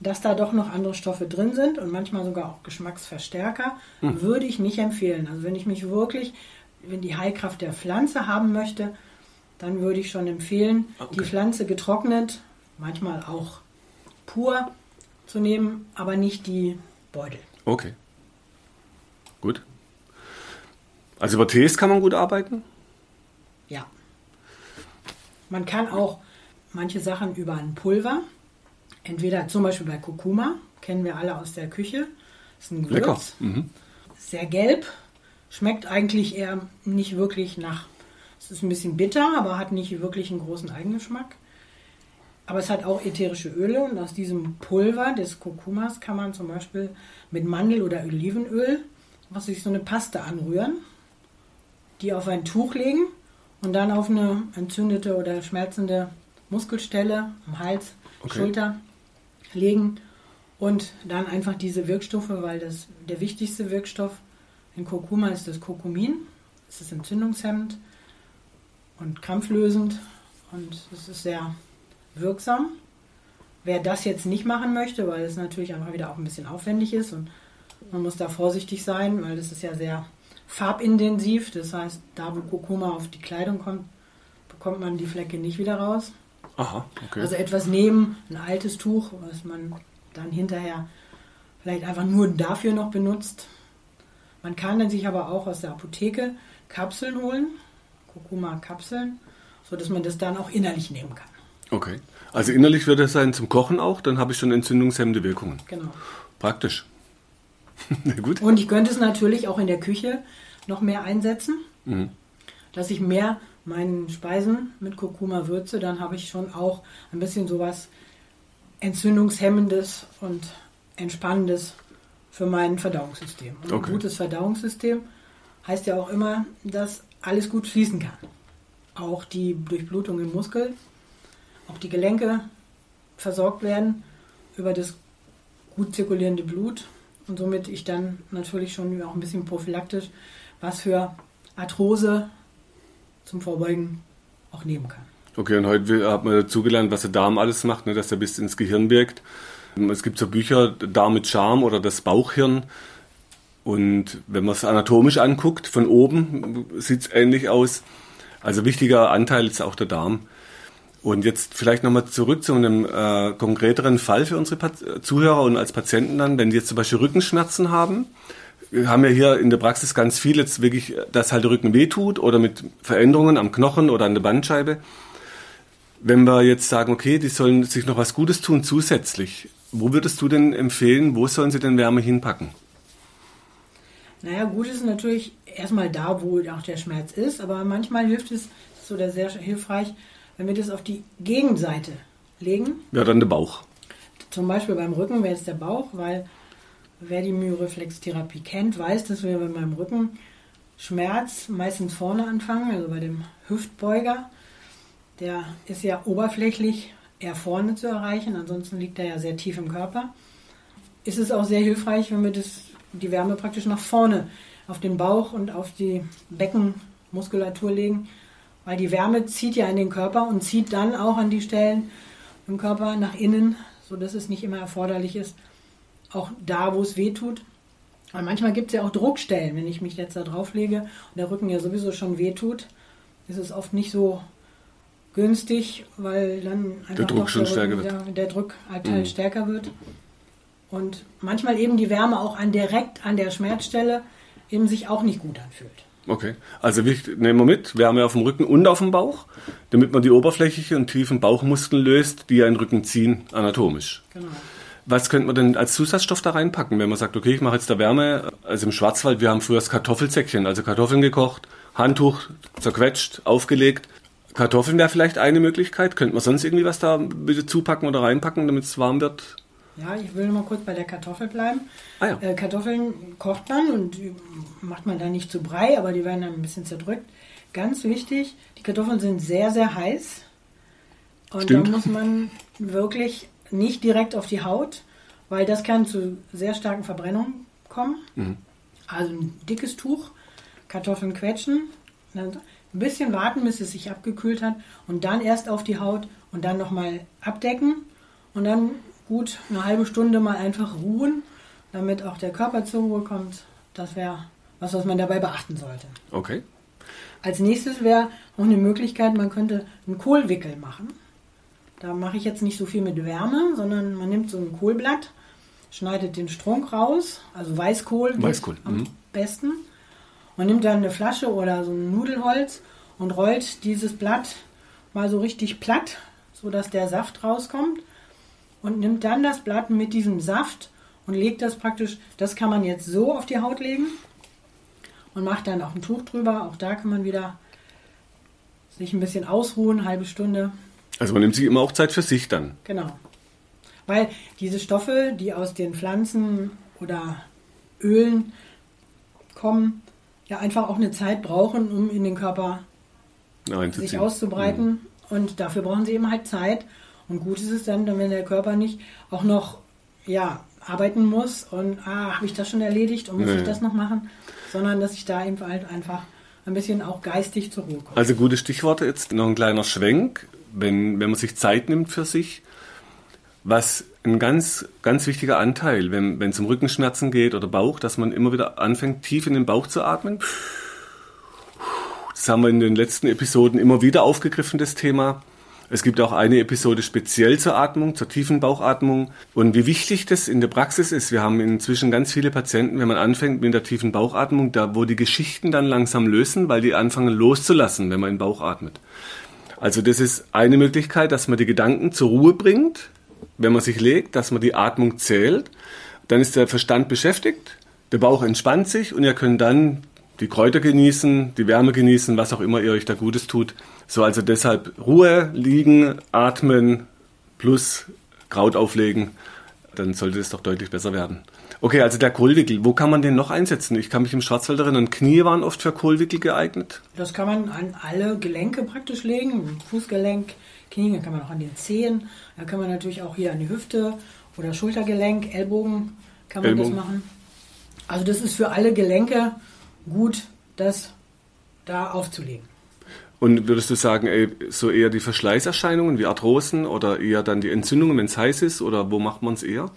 dass da doch noch andere Stoffe drin sind und manchmal sogar auch Geschmacksverstärker. Hm. Würde ich nicht empfehlen. Also wenn ich mich wirklich, wenn die Heilkraft der Pflanze haben möchte, dann würde ich schon empfehlen, okay. die Pflanze getrocknet, manchmal auch pur zu nehmen, aber nicht die Beutel. Okay. Gut. Also über Tees kann man gut arbeiten? Ja. Man kann auch manche Sachen über ein Pulver, entweder zum Beispiel bei Kurkuma, kennen wir alle aus der Küche, ist ein Gewürz. Mhm. sehr gelb, schmeckt eigentlich eher nicht wirklich nach, es ist ein bisschen bitter, aber hat nicht wirklich einen großen Eigengeschmack. Aber es hat auch ätherische Öle und aus diesem Pulver des Kurkumas kann man zum Beispiel mit Mandel- oder Olivenöl, was sich so eine Paste anrühren, die auf ein Tuch legen und dann auf eine entzündete oder schmerzende Muskelstelle am Hals, Okay. Schulter legen und dann einfach diese Wirkstoffe, weil das der wichtigste Wirkstoff in Kurkuma ist das Kurkumin. Es ist entzündungshemmend und krampflösend und es ist sehr wirksam. Wer das jetzt nicht machen möchte, weil es natürlich einfach wieder auch ein bisschen aufwendig ist und man muss da vorsichtig sein, weil das ist ja sehr farbintensiv. Das heißt, da wo Kurkuma auf die Kleidung kommt, bekommt man die Flecke nicht wieder raus. Aha, okay. Also etwas nehmen, ein altes Tuch, was man dann hinterher vielleicht einfach nur dafür noch benutzt. Man kann dann sich aber auch aus der Apotheke Kapseln holen, Kurkuma-Kapseln, sodass man das dann auch innerlich nehmen kann. okay. Also innerlich wird es sein zum Kochen auch, dann habe ich schon entzündungshemmende Wirkungen. Genau. Praktisch. Na gut. Und ich könnte es natürlich auch in der Küche noch mehr einsetzen, Mhm. dass ich mehr meinen Speisen mit Kurkuma würze, dann habe ich schon auch ein bisschen sowas entzündungshemmendes und entspannendes für mein Verdauungssystem. Und Okay. ein gutes Verdauungssystem heißt ja auch immer, dass alles gut fließen kann. Auch die Durchblutung im Muskel, auch die Gelenke versorgt werden über das gut zirkulierende Blut und somit ich dann natürlich schon auch ein bisschen prophylaktisch was für Arthrose zum Vorbeugen auch nehmen kann. Okay, und heute hat man dazugelernt, was der Darm alles macht, ne, dass er bis ins Gehirn wirkt. Es gibt so Bücher, Darm mit Charme oder das Bauchhirn. Und wenn man es anatomisch anguckt, von oben sieht es ähnlich aus. Also wichtiger Anteil ist auch der Darm. Und jetzt vielleicht nochmal zurück zu einem äh, konkreteren Fall für unsere Pat Zuhörer und als Patienten dann, wenn die jetzt zum Beispiel Rückenschmerzen haben. Wir haben ja hier in der Praxis ganz viel jetzt wirklich, dass halt der Rücken wehtut oder mit Veränderungen am Knochen oder an der Bandscheibe. Wenn wir jetzt sagen, okay, die sollen sich noch was Gutes tun zusätzlich, wo würdest du denn empfehlen, wo sollen sie denn Wärme hinpacken? Naja, gut ist natürlich erstmal da, wo auch der Schmerz ist, aber manchmal hilft es, das ist oder sehr hilfreich, wenn wir das auf die Gegenseite legen. Ja, dann der Bauch. Zum Beispiel beim Rücken wäre es der Bauch, weil wer die Myoreflextherapie kennt, weiß, dass wir beim Rücken Schmerz meistens vorne anfangen, also bei dem Hüftbeuger. Der ist ja oberflächlich eher vorne zu erreichen, ansonsten liegt er ja sehr tief im Körper. Ist es auch sehr hilfreich, wenn wir das, die Wärme praktisch nach vorne auf den Bauch und auf die Beckenmuskulatur legen, weil die Wärme zieht ja in den Körper und zieht dann auch an die Stellen im Körper nach innen, sodass es nicht immer erforderlich ist, auch da, wo es weh tut. Aber manchmal gibt es ja auch Druckstellen, wenn ich mich jetzt da drauf lege und der Rücken ja sowieso schon weh tut, ist es oft nicht so günstig, weil dann einfach der Druck schon der, stärker wird. Der, der Druck halt mhm. stärker wird. Und manchmal eben die Wärme auch an direkt an der Schmerzstelle eben sich auch nicht gut anfühlt. Okay, also wichtig, nehmen wir mit, Wärme auf dem Rücken und auf dem Bauch, damit man die oberflächlichen und tiefen Bauchmuskeln löst, die ja den Rücken ziehen, anatomisch. Genau. Was könnte man denn als Zusatzstoff da reinpacken, wenn man sagt, okay, ich mache jetzt da Wärme, also im Schwarzwald, wir haben früher das Kartoffelsäckchen, also Kartoffeln gekocht, Handtuch zerquetscht, aufgelegt. Kartoffeln wäre vielleicht eine Möglichkeit. Könnte man sonst irgendwie was da bitte zupacken oder reinpacken, damit es warm wird? Ja, ich will mal kurz bei der Kartoffel bleiben. Ah, ja. äh, Kartoffeln kocht man und macht man da nicht zu Brei, aber die werden dann ein bisschen zerdrückt. Ganz wichtig, die Kartoffeln sind sehr, sehr heiß. Und Stimmt. da muss man wirklich nicht direkt auf die Haut, weil das kann zu sehr starken Verbrennungen kommen. Mhm. Also ein dickes Tuch, Kartoffeln quetschen, ein bisschen warten, bis es sich abgekühlt hat und dann erst auf die Haut und dann nochmal abdecken und dann gut eine halbe Stunde mal einfach ruhen, damit auch der Körper zur Ruhe kommt. Das wäre was, was man dabei beachten sollte. Okay. Als nächstes wäre noch eine Möglichkeit, man könnte einen Kohlwickel machen. Da mache ich jetzt nicht so viel mit Wärme, sondern man nimmt so ein Kohlblatt, schneidet den Strunk raus, also Weißkohl, Weißkohl. am mhm. besten. Man nimmt dann eine Flasche oder so ein Nudelholz und rollt dieses Blatt mal so richtig platt, sodass der Saft rauskommt und nimmt dann das Blatt mit diesem Saft und legt das praktisch, das kann man jetzt so auf die Haut legen und macht dann auch ein Tuch drüber. Auch da kann man wieder sich ein bisschen ausruhen, halbe Stunde. Also man nimmt sich immer auch Zeit für sich dann. Genau. Weil diese Stoffe, die aus den Pflanzen oder Ölen kommen, ja einfach auch eine Zeit brauchen, um in den Körper sich auszubreiten. Mhm. Und dafür brauchen sie eben halt Zeit. Und gut ist es dann, wenn der Körper nicht auch noch ja, arbeiten muss und ah, habe ich das schon erledigt und muss nee. ich das noch machen, sondern dass ich da eben halt einfach ein bisschen auch geistig zur Ruhe komme. Also gute Stichworte jetzt, noch ein kleiner Schwenk, wenn, wenn man sich Zeit nimmt für sich, was ein ganz, ganz wichtiger Anteil, wenn es um Rückenschmerzen geht oder Bauch, dass man immer wieder anfängt, tief in den Bauch zu atmen. Das haben wir in den letzten Episoden immer wieder aufgegriffen, das Thema. Es gibt auch eine Episode speziell zur Atmung, zur tiefen Bauchatmung. Und wie wichtig das in der Praxis ist, wir haben inzwischen ganz viele Patienten, wenn man anfängt mit der tiefen Bauchatmung, da wo die Geschichten dann langsam lösen, weil die anfangen loszulassen, wenn man in den Bauch atmet. Also das ist eine Möglichkeit, dass man die Gedanken zur Ruhe bringt, wenn man sich legt, dass man die Atmung zählt. Dann ist der Verstand beschäftigt, der Bauch entspannt sich und ihr könnt dann die Kräuter genießen, die Wärme genießen, was auch immer ihr euch da Gutes tut. So, also deshalb Ruhe, liegen, atmen plus Kraut auflegen, dann sollte es doch deutlich besser werden. Okay, also der Kohlwickel, wo kann man den noch einsetzen? Ich kann mich im Schwarzwald erinnern, Knie waren oft für Kohlwickel geeignet. Das kann man an alle Gelenke praktisch legen, Fußgelenk, Knie, dann kann man auch an den Zehen, da kann man natürlich auch hier an die Hüfte oder Schultergelenk, Ellbogen kann man Ellbogen. das machen. Also das ist für alle Gelenke gut, das da aufzulegen. Und würdest du sagen, ey, so eher die Verschleißerscheinungen wie Arthrosen oder eher dann die Entzündungen, wenn es heiß ist? Oder wo macht man es eher?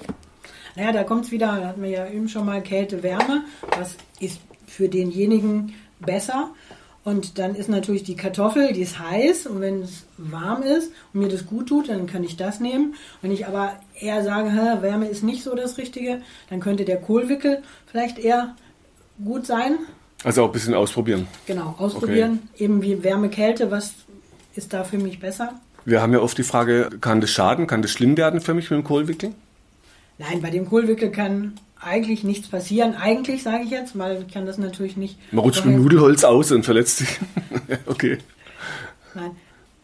Naja, da kommt es wieder, da hatten wir ja eben schon mal Kälte, Wärme. Das ist für denjenigen besser. Und dann ist natürlich die Kartoffel, die ist heiß und wenn es warm ist und mir das gut tut, dann kann ich das nehmen. Wenn ich aber eher sage, hä, Wärme ist nicht so das Richtige, dann könnte der Kohlwickel vielleicht eher gut sein. Also auch ein bisschen ausprobieren. Genau, ausprobieren. Okay. Eben wie Wärme, Kälte, was ist da für mich besser? Wir haben ja oft die Frage, kann das schaden, kann das schlimm werden für mich mit dem Kohlwickel? Nein, bei dem Kohlwickel kann eigentlich nichts passieren. Eigentlich sage ich jetzt, weil ich kann das natürlich nicht. Man rutscht mit Nudelholz aus und verletzt sich. okay. Nein.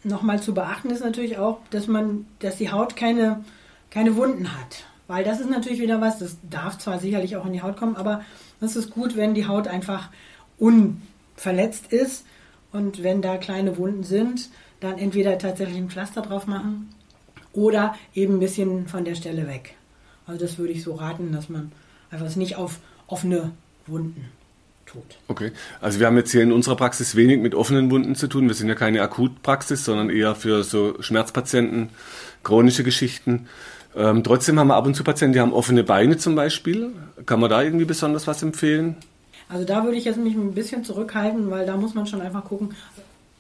Nochmal zu beachten ist natürlich auch, dass man, dass die Haut keine, keine Wunden hat. Weil das ist natürlich wieder was, das darf zwar sicherlich auch in die Haut kommen, aber es ist gut, wenn die Haut einfach unverletzt ist und wenn da kleine Wunden sind, dann entweder tatsächlich ein Pflaster drauf machen oder eben ein bisschen von der Stelle weg. Also das würde ich so raten, dass man einfach es nicht auf offene Wunden tut. Okay, also wir haben jetzt hier in unserer Praxis wenig mit offenen Wunden zu tun. Wir sind ja keine Akutpraxis, sondern eher für so Schmerzpatienten, chronische Geschichten. Ähm, trotzdem haben wir ab und zu Patienten, die haben offene Beine zum Beispiel. Kann man da irgendwie besonders was empfehlen? Also da würde ich jetzt mich ein bisschen zurückhalten, weil da muss man schon einfach gucken,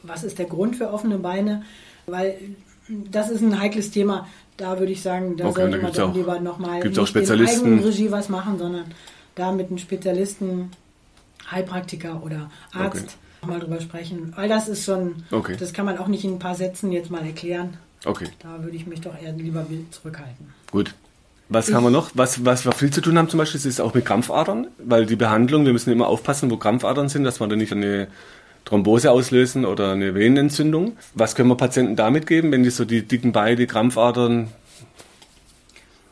was ist der Grund für offene Beine, weil das ist ein heikles Thema. Da würde ich sagen, da okay, sollte man dann auch, lieber nochmal nicht auch Spezialisten. in Eigenregie was machen, sondern da mit einem Spezialisten, Heilpraktiker oder Arzt okay. nochmal drüber sprechen. Weil das ist schon, okay. das kann man auch nicht in ein paar Sätzen jetzt mal erklären. Okay. Da würde ich mich doch eher lieber zurückhalten. Gut. Was ich, haben wir noch? Was, was wir viel zu tun haben zum Beispiel, ist auch mit Krampfadern, weil die Behandlung, wir müssen immer aufpassen, wo Krampfadern sind, dass wir da nicht eine Thrombose auslösen oder eine Venenentzündung. Was können wir Patienten damit geben, wenn die so die dicken Beine, die Krampfadern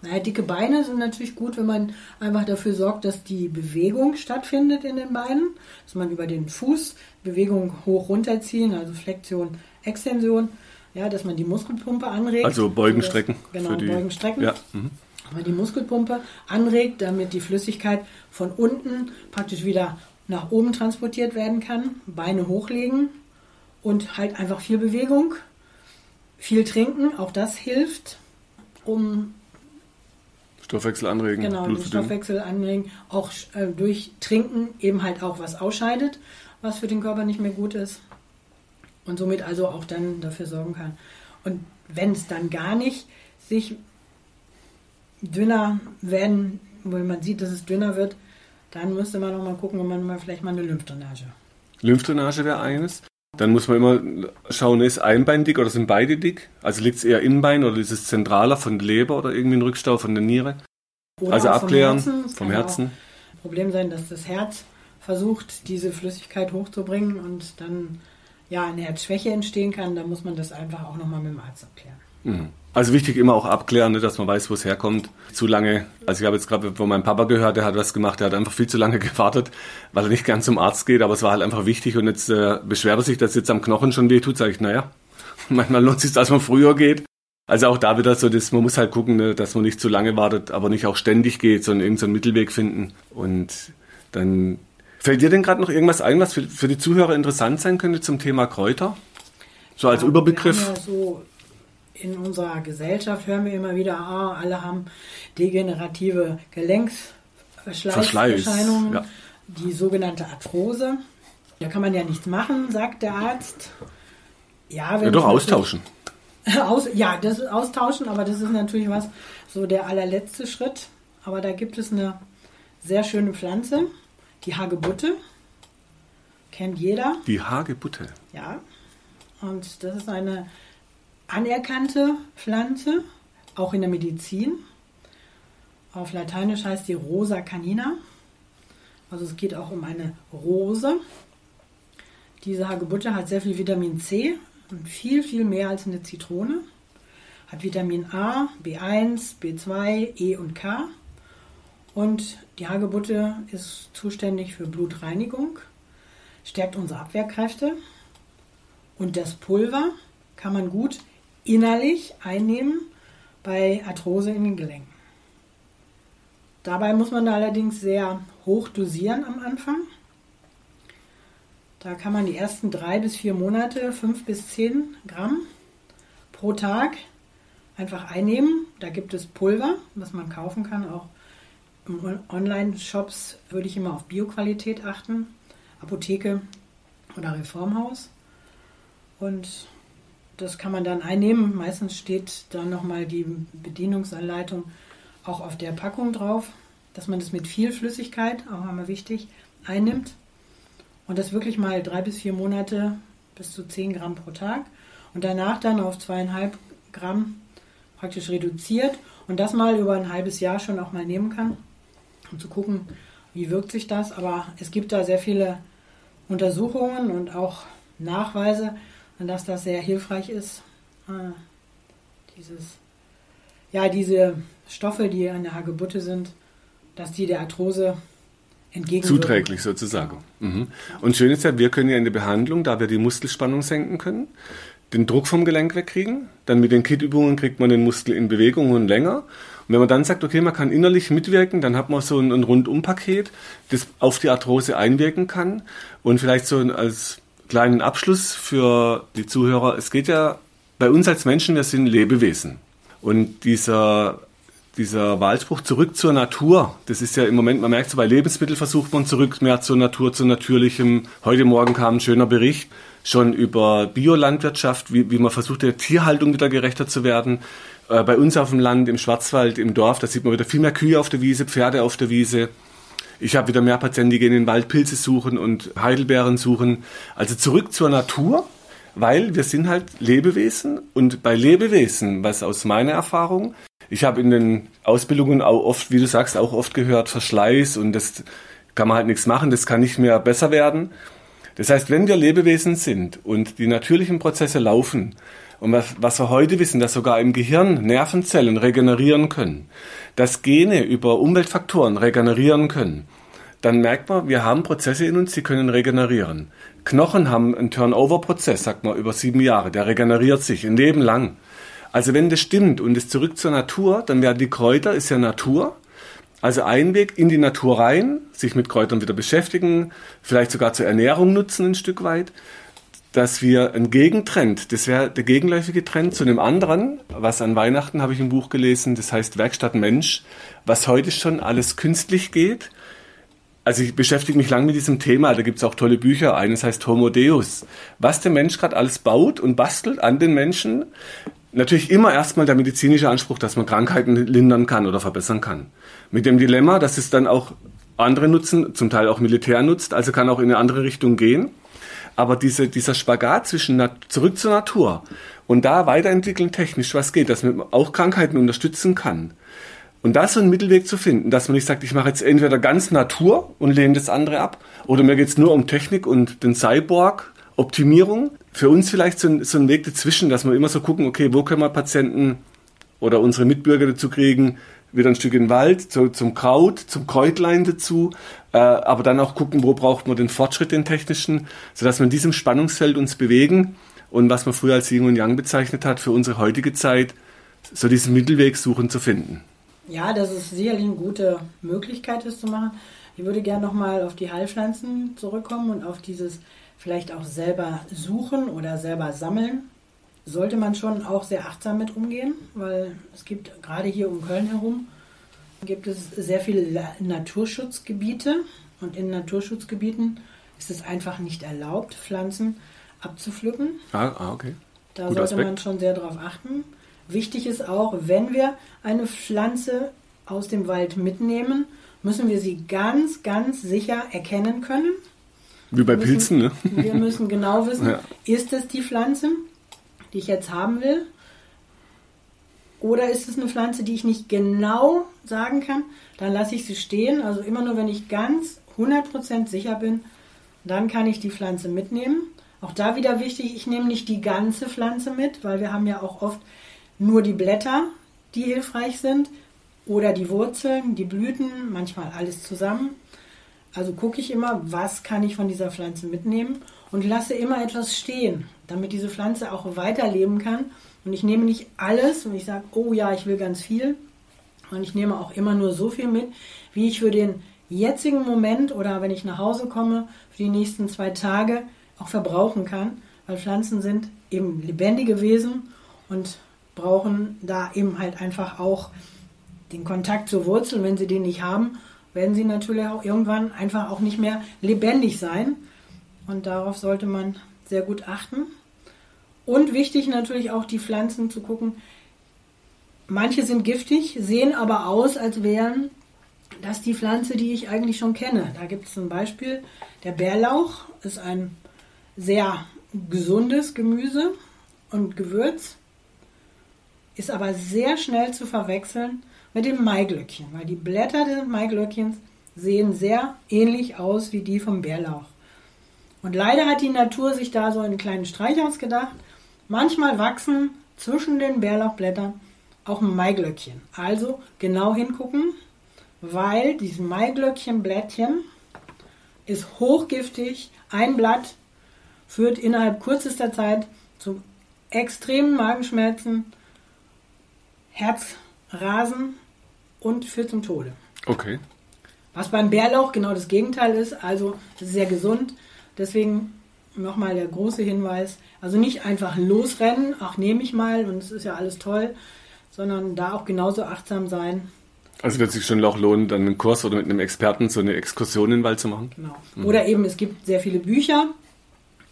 naja, dicke Beine sind natürlich gut, wenn man einfach dafür sorgt, dass die Bewegung stattfindet in den Beinen, dass man über den Fuß Bewegung hoch runterziehen, also Flexion, Extension, ja, dass man die Muskelpumpe anregt. Also Beugenstrecken. Genau, die, Beugenstrecken. Ja. Mhm. Aber die Muskelpumpe anregt, damit die Flüssigkeit von unten praktisch wieder nach oben transportiert werden kann. Beine hochlegen und halt einfach viel Bewegung, viel trinken, auch das hilft, um Stoffwechsel anregen. Genau, den Stoffwechsel anregen, auch äh, durch Trinken eben halt auch was ausscheidet, was für den Körper nicht mehr gut ist und somit also auch dann dafür sorgen kann. Und wenn es dann gar nicht sich dünner werden, wo man sieht, dass es dünner wird, dann müsste man noch mal gucken, ob man vielleicht mal eine Lymphdrainage. Lymphdrainage wäre eines. Dann muss man immer schauen, ist ein Bein dick oder sind beide dick? Also liegt es eher im Bein oder ist es zentraler von der Leber oder irgendwie ein Rückstau von der Niere? Oder also abklären vom Herzen. Vom Herzen. Problem sein, dass das Herz versucht, diese Flüssigkeit hochzubringen und dann ja eine Herzschwäche entstehen kann. Da muss man das einfach auch nochmal mit dem Arzt abklären. Mhm. Also wichtig immer auch abklären, ne, dass man weiß, wo es herkommt. Zu lange, also ich habe jetzt gerade von meinem Papa gehört, der hat was gemacht, der hat einfach viel zu lange gewartet, weil er nicht gern zum Arzt geht, aber es war halt einfach wichtig und jetzt äh, beschwert er sich, dass jetzt am Knochen schon weh tut, sage ich, naja, manchmal lohnt es sich, dass man früher geht. Also auch da wieder so, das, man muss halt gucken, ne, dass man nicht zu lange wartet, aber nicht auch ständig geht, sondern irgendeinen Mittelweg finden. Und dann fällt dir denn gerade noch irgendwas ein, was für, für, die Zuhörer interessant sein könnte zum Thema Kräuter? So als ja, Überbegriff. Ja so in unserer Gesellschaft hören wir immer wieder, ah, alle haben degenerative Gelenksverschleißerscheinungen, ja. die sogenannte Arthrose. Da kann man ja nichts machen, sagt der Arzt. Ja, wenn ja doch austauschen. Aus, ja, das ist austauschen, aber das ist natürlich was, so der allerletzte Schritt. Aber da gibt es eine sehr schöne Pflanze, die Hagebutte. Kennt jeder. Die Hagebutte. Ja. Und das ist eine anerkannte Pflanze, auch in der Medizin. Auf Lateinisch heißt die Rosa canina. Also es geht auch um eine Rose. Diese Hagebutte hat sehr viel Vitamin C und viel, viel mehr als eine Zitrone. Hat Vitamin A, B1, B2, E und K. Und die Hagebutte ist zuständig für Blutreinigung, stärkt unsere Abwehrkräfte. Und das Pulver kann man gut innerlich einnehmen bei Arthrose in den Gelenken. Dabei muss man allerdings sehr hoch dosieren am Anfang. Da kann man die ersten drei bis vier Monate fünf bis zehn Gramm pro Tag einfach einnehmen. Da gibt es Pulver, was man kaufen kann. Auch im Online-Shops würde ich immer auf Bioqualität achten. Apotheke oder Reformhaus. Und das kann man dann einnehmen. Meistens steht dann nochmal die Bedienungsanleitung auch auf der Packung drauf, dass man das mit viel Flüssigkeit, auch einmal wichtig, einnimmt. Und das wirklich mal drei bis vier Monate bis zu 10 Gramm pro Tag. Und danach dann auf zweieinhalb Gramm praktisch reduziert und das mal über ein halbes Jahr schon auch mal nehmen kann. um zu gucken, wie wirkt sich das. Aber es gibt da sehr viele Untersuchungen und auch Nachweise, dass das sehr hilfreich ist. Äh, dieses, ja, diese Stoffe, die an der Hagebutte sind, dass die der Arthrose entgegenwirken. Zuträglich sozusagen. Mhm. Und schön ist ja, wir können ja in der Behandlung, da wir die Muskelspannung senken können, den Druck vom Gelenk wegkriegen. Dann mit den Kit-Übungen kriegt man den Muskel in Bewegung und länger. Und wenn man dann sagt, okay, man kann innerlich mitwirken, dann hat man so ein, ein Rundumpaket, das auf die Arthrose einwirken kann. Und vielleicht so als kleinen Abschluss für die Zuhörer, es geht ja bei uns als Menschen, wir sind Lebewesen. Und dieser dieser Wahlspruch zurück zur Natur, das ist ja im Moment, man merkt so, bei Lebensmitteln versucht man zurück mehr zur Natur, zu natürlichem. Heute Morgen kam ein schöner Bericht schon über Biolandwirtschaft, wie, wie man versucht, der Tierhaltung wieder gerechter zu werden. Äh, bei uns auf dem Land, im Schwarzwald, im Dorf, da sieht man wieder viel mehr Kühe auf der Wiese, Pferde auf der Wiese. Ich habe wieder mehr Patienten, die gehen in den Wald Pilze suchen und Heidelbeeren suchen. Also zurück zur Natur, weil wir sind halt Lebewesen und bei Lebewesen, was aus meiner Erfahrung, ich habe in den Ausbildungen auch oft, wie du sagst, auch oft gehört, Verschleiß und das kann man halt nichts machen, das kann nicht mehr besser werden. Das heißt, wenn wir Lebewesen sind und die natürlichen Prozesse laufen, und was, was wir heute wissen, dass sogar im Gehirn Nervenzellen regenerieren können, dass Gene über Umweltfaktoren regenerieren können, dann merkt man, wir haben Prozesse in uns, die können regenerieren. Knochen haben einen Turnover-Prozess, sagt man, über sieben Jahre, der regeneriert sich ein Leben lang. Also wenn das stimmt und es zurück zur Natur, dann werden die Kräuter, ist ja Natur. Also ein Weg in die Natur rein, sich mit Kräutern wieder beschäftigen, vielleicht sogar zur Ernährung nutzen ein Stück weit, dass wir einen Gegentrend, das wäre der gegenläufige Trend zu einem anderen, was an Weihnachten habe ich im Buch gelesen, das heißt Werkstatt Mensch, was heute schon alles künstlich geht. Also ich beschäftige mich lange mit diesem Thema, da gibt es auch tolle Bücher, eines heißt Homo Deus. Was der Mensch gerade alles baut und bastelt an den Menschen, natürlich immer erstmal der medizinische Anspruch, dass man Krankheiten lindern kann oder verbessern kann. Mit dem Dilemma, dass es dann auch andere nutzen, zum Teil auch Militär nutzt, also kann auch in eine andere Richtung gehen. Aber diese, dieser Spagat zwischen Nat zurück zur Natur und da weiterentwickeln technisch, was geht, dass man auch Krankheiten unterstützen kann. Und da so einen Mittelweg zu finden, dass man nicht sagt, ich mache jetzt entweder ganz Natur und lehne das andere ab, oder mir geht es nur um Technik und den Cyborg, Optimierung. Für uns vielleicht so ein, so ein Weg dazwischen, dass wir immer so gucken, okay, wo können wir Patienten oder unsere Mitbürger dazu kriegen, wieder ein Stück in den Wald, zu, zum Kraut, zum Kräutlein dazu, äh, aber dann auch gucken, wo braucht man den Fortschritt, den technischen, sodass wir in diesem Spannungsfeld uns bewegen und was man früher als Yin und Yang bezeichnet hat, für unsere heutige Zeit, so diesen Mittelweg suchen zu finden. Ja, das ist sicherlich eine gute Möglichkeit, das zu machen. Ich würde gerne nochmal auf die Heilpflanzen zurückkommen und auf dieses vielleicht auch selber suchen oder selber sammeln, sollte man schon auch sehr achtsam mit umgehen, weil es gibt gerade hier um Köln herum gibt es sehr viele Naturschutzgebiete und in Naturschutzgebieten ist es einfach nicht erlaubt, Pflanzen abzupflücken. Ah, ah okay. Da Gut sollte Aspekt. man schon sehr darauf achten. Wichtig ist auch, wenn wir eine Pflanze aus dem Wald mitnehmen, müssen wir sie ganz, ganz sicher erkennen können. Wie bei müssen, Pilzen, ne? Wir müssen genau wissen, ja. ist es die Pflanze, die ich jetzt haben will? Oder ist es eine Pflanze, die ich nicht genau sagen kann? Dann lasse ich sie stehen. Also immer nur, wenn ich ganz 100% sicher bin, dann kann ich die Pflanze mitnehmen. Auch da wieder wichtig, ich nehme nicht die ganze Pflanze mit, weil wir haben ja auch oft nur die Blätter, die hilfreich sind, oder die Wurzeln, die Blüten, manchmal alles zusammen. Also gucke ich immer, was kann ich von dieser Pflanze mitnehmen und lasse immer etwas stehen, damit diese Pflanze auch weiterleben kann. Und ich nehme nicht alles und ich sage, oh ja, ich will ganz viel. Und ich nehme auch immer nur so viel mit, wie ich für den jetzigen Moment oder wenn ich nach Hause komme, für die nächsten zwei Tage auch verbrauchen kann. Weil Pflanzen sind eben lebendige Wesen und brauchen da eben halt einfach auch den Kontakt zur Wurzel. Wenn sie den nicht haben, werden sie natürlich auch irgendwann einfach auch nicht mehr lebendig sein. Und darauf sollte man sehr gut achten. Und wichtig natürlich auch die Pflanzen zu gucken. Manche sind giftig, sehen aber aus, als wären das die Pflanze, die ich eigentlich schon kenne. Da gibt es zum Beispiel der Bärlauch, ist ein sehr gesundes Gemüse und Gewürz, ist aber sehr schnell zu verwechseln mit dem Maiglöckchen, weil die Blätter des Maiglöckchens sehen sehr ähnlich aus wie die vom Bärlauch. Und leider hat die Natur sich da so einen kleinen Streich ausgedacht. Manchmal wachsen zwischen den Bärlauchblättern auch Maiglöckchen. Also genau hingucken, weil dieses Maiglöckchenblättchen ist hochgiftig. Ein Blatt führt innerhalb kürzester Zeit zu extremen Magenschmerzen, Herzrasen und führt zum Tode. Okay. Was beim Bärlauch genau das Gegenteil ist, also es ist sehr gesund. Deswegen nochmal der große Hinweis, also nicht einfach losrennen, ach nehme ich mal und es ist ja alles toll, sondern da auch genauso achtsam sein. Also wird sich schon auch lohnen, dann einen Kurs oder mit einem Experten so eine Exkursion in den Wald zu machen? Genau. Mhm. Oder eben, es gibt sehr viele Bücher,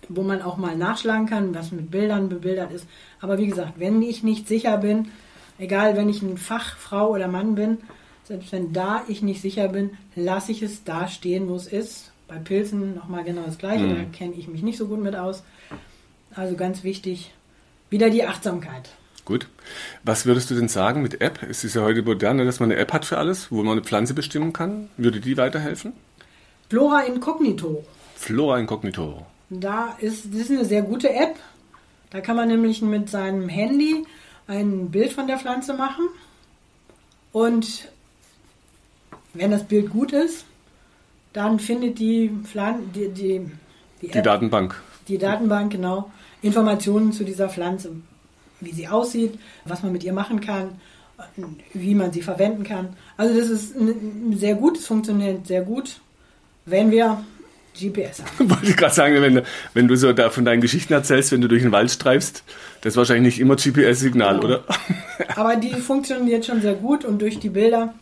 wo man auch mal nachschlagen kann, was mit Bildern bebildert ist. Aber wie gesagt, wenn ich nicht sicher bin, egal wenn ich eine Fachfrau oder Mann bin, selbst wenn da ich nicht sicher bin, lasse ich es da stehen, wo es ist. Bei Pilzen nochmal genau das Gleiche, mhm. da kenne ich mich nicht so gut mit aus. Also ganz wichtig, wieder die Achtsamkeit. Gut. Was würdest du denn sagen mit App? Es ist ja heute modern, dass man eine App hat für alles, wo man eine Pflanze bestimmen kann. Würde die weiterhelfen? Flora Incognito. Flora Incognito. Da ist, das ist eine sehr gute App. Da kann man nämlich mit seinem Handy ein Bild von der Pflanze machen. Und wenn das Bild gut ist, dann findet die, Pflan die, die, die, App, die Datenbank. Die Datenbank, genau. Informationen zu dieser Pflanze wie sie aussieht, was man mit ihr machen kann, wie man sie verwenden kann. Also das ist sehr gut, es funktioniert sehr gut, wenn wir GPS haben. Wollte ich gerade sagen, wenn, wenn du so da von deinen Geschichten erzählst, wenn du durch den Wald streifst, das ist wahrscheinlich nicht immer GPS-Signal, genau. oder? Aber die funktioniert schon sehr gut und durch die Bilder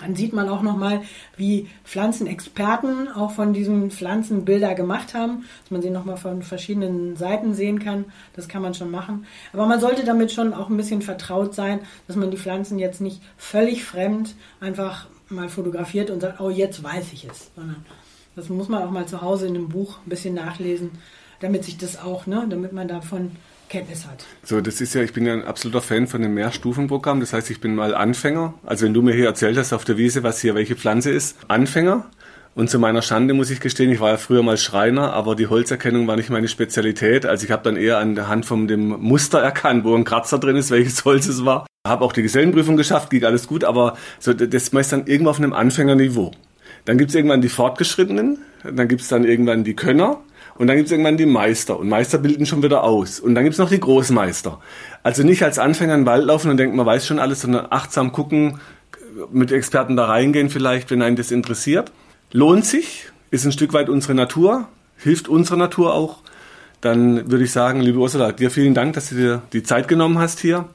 dann sieht man auch nochmal, wie Pflanzenexperten auch von diesen Pflanzen Bilder gemacht haben, dass man sie nochmal von verschiedenen Seiten sehen kann. Das kann man schon machen. Aber man sollte damit schon auch ein bisschen vertraut sein, dass man die Pflanzen jetzt nicht völlig fremd einfach mal fotografiert und sagt, oh, jetzt weiß ich es. Sondern das muss man auch mal zu Hause in einem Buch ein bisschen nachlesen, damit sich das auch, ne, damit man davon Kenntnis hat. So, das ist ja, ich bin ja ein absoluter Fan von dem Mehrstufenprogramm. Das heißt, ich bin mal Anfänger. Also wenn du mir hier erzählt hast auf der Wiese, was hier welche Pflanze ist, Anfänger. Und zu meiner Schande muss ich gestehen, ich war ja früher mal Schreiner, aber die Holzerkennung war nicht meine Spezialität. Also ich habe dann eher an der Hand von dem Muster erkannt, wo ein Kratzer drin ist, welches Holz es war. Habe auch die Gesellenprüfung geschafft, ging alles gut, aber so, das meist dann irgendwo auf einem Anfängerniveau. Dann gibt es irgendwann die Fortgeschrittenen, dann gibt es dann irgendwann die Könner und dann gibt es irgendwann die Meister. Und Meister bilden schon wieder aus. Und dann gibt es noch die Großmeister. Also nicht als Anfänger in den Wald laufen und denken, man weiß schon alles, sondern achtsam gucken, mit Experten da reingehen vielleicht, wenn einen das interessiert. Lohnt sich, ist ein Stück weit unsere Natur, hilft unserer Natur auch. Dann würde ich sagen, liebe Ursula, dir vielen Dank, dass du dir die Zeit genommen hast hier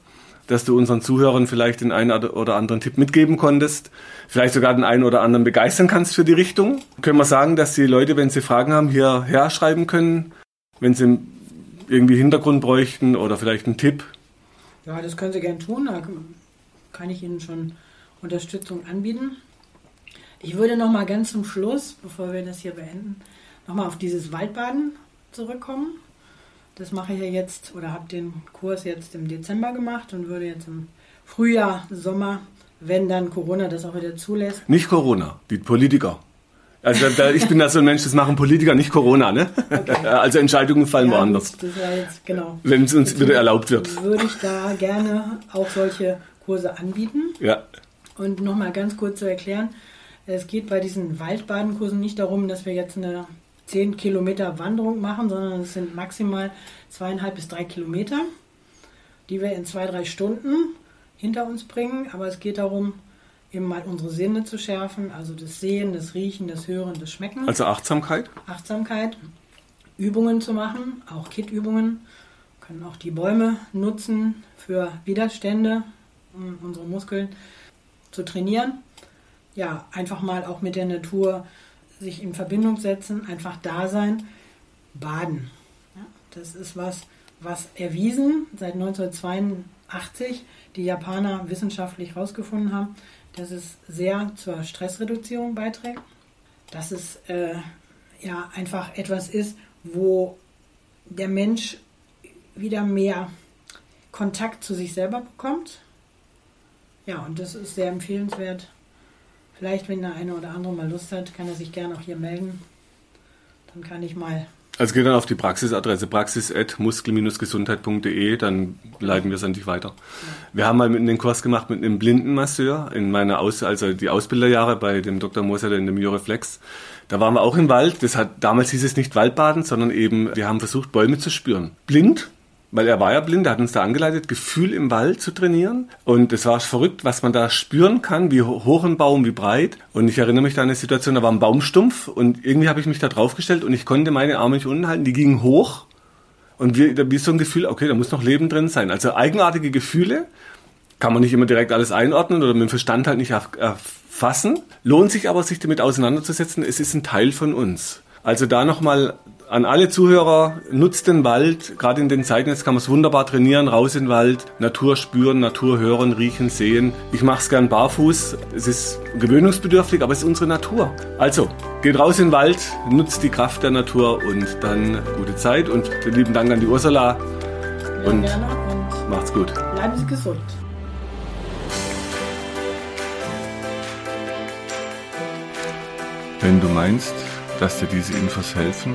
dass du unseren Zuhörern vielleicht den einen oder anderen Tipp mitgeben konntest, vielleicht sogar den einen oder anderen begeistern kannst für die Richtung. Können wir sagen, dass die Leute, wenn sie Fragen haben, hierher schreiben können, wenn sie irgendwie Hintergrund bräuchten oder vielleicht einen Tipp? Ja, das können sie gerne tun. Da kann ich Ihnen schon Unterstützung anbieten. Ich würde noch mal ganz zum Schluss, bevor wir das hier beenden, noch mal auf dieses Waldbaden zurückkommen. Das mache ich ja jetzt oder habe den Kurs jetzt im Dezember gemacht und würde jetzt im Frühjahr, Sommer, wenn dann Corona das auch wieder zulässt. Nicht Corona, die Politiker. Also da, ich bin da so ein Mensch, das machen Politiker, nicht Corona, ne? Okay. Also Entscheidungen fallen ja, woanders. das war jetzt, genau. Wenn es uns wieder erlaubt wird. Würde ich da gerne auch solche Kurse anbieten. Ja. Und nochmal ganz kurz zu erklären, es geht bei diesen Waldbadenkursen nicht darum, dass wir jetzt eine 10 Kilometer Wanderung machen, sondern es sind maximal zweieinhalb bis drei Kilometer, die wir in zwei, drei Stunden hinter uns bringen. Aber es geht darum, eben mal unsere Sinne zu schärfen, also das Sehen, das Riechen, das Hören, das Schmecken. Also Achtsamkeit? Achtsamkeit, Übungen zu machen, auch Kit-Übungen. Können auch die Bäume nutzen für Widerstände, um unsere Muskeln zu trainieren. Ja, einfach mal auch mit der Natur sich in Verbindung setzen, einfach da sein, baden. Ja, das ist was, was erwiesen seit 1982 die Japaner wissenschaftlich herausgefunden haben, dass es sehr zur Stressreduzierung beiträgt, dass es äh, ja einfach etwas ist, wo der Mensch wieder mehr Kontakt zu sich selber bekommt, Ja, und das ist sehr empfehlenswert. Vielleicht, wenn der eine oder andere mal Lust hat, kann er sich gerne auch hier melden. Dann kann ich mal also geht dann auf die Praxisadresse praxis.muskel-gesundheit.de, dann leiten wir es an dich weiter. Wir haben mal mit den Kurs gemacht mit einem Blindenmasseur in meiner Aus also die Ausbilderjahre bei dem Dr. Moser in dem Mioreflex. Da waren wir auch im Wald. Das hat damals hieß es nicht Waldbaden, sondern eben wir haben versucht Bäume zu spüren. Blind, weil er war ja blind, er hat uns da angeleitet, Gefühl im Wald zu trainieren. Und es war verrückt, was man da spüren kann, wie hoch ein Baum, wie breit. Und ich erinnere mich da an eine Situation, da war ein Baumstumpf und irgendwie habe ich mich da draufgestellt und ich konnte meine Arme nicht unten halten, die gingen hoch. Und wie, wie so ein Gefühl, okay, da muss noch Leben drin sein. Also eigenartige Gefühle, kann man nicht immer direkt alles einordnen oder mit dem Verstand halt nicht erfassen. Lohnt sich aber, sich damit auseinanderzusetzen. Es ist ein Teil von uns. Also da nochmal an alle Zuhörer, nutzt den Wald. Gerade in den Zeiten jetzt kann man es wunderbar trainieren. Raus in den Wald, Natur spüren, Natur hören, riechen, sehen. Ich mache es gern barfuß. Es ist gewöhnungsbedürftig, aber es ist unsere Natur. Also, geht raus in den Wald, nutzt die Kraft der Natur und dann gute Zeit. Und lieben Dank an die Ursula. Und, und macht's gut. Bleiben Sie gesund. Wenn du meinst, dass dir diese Infos helfen,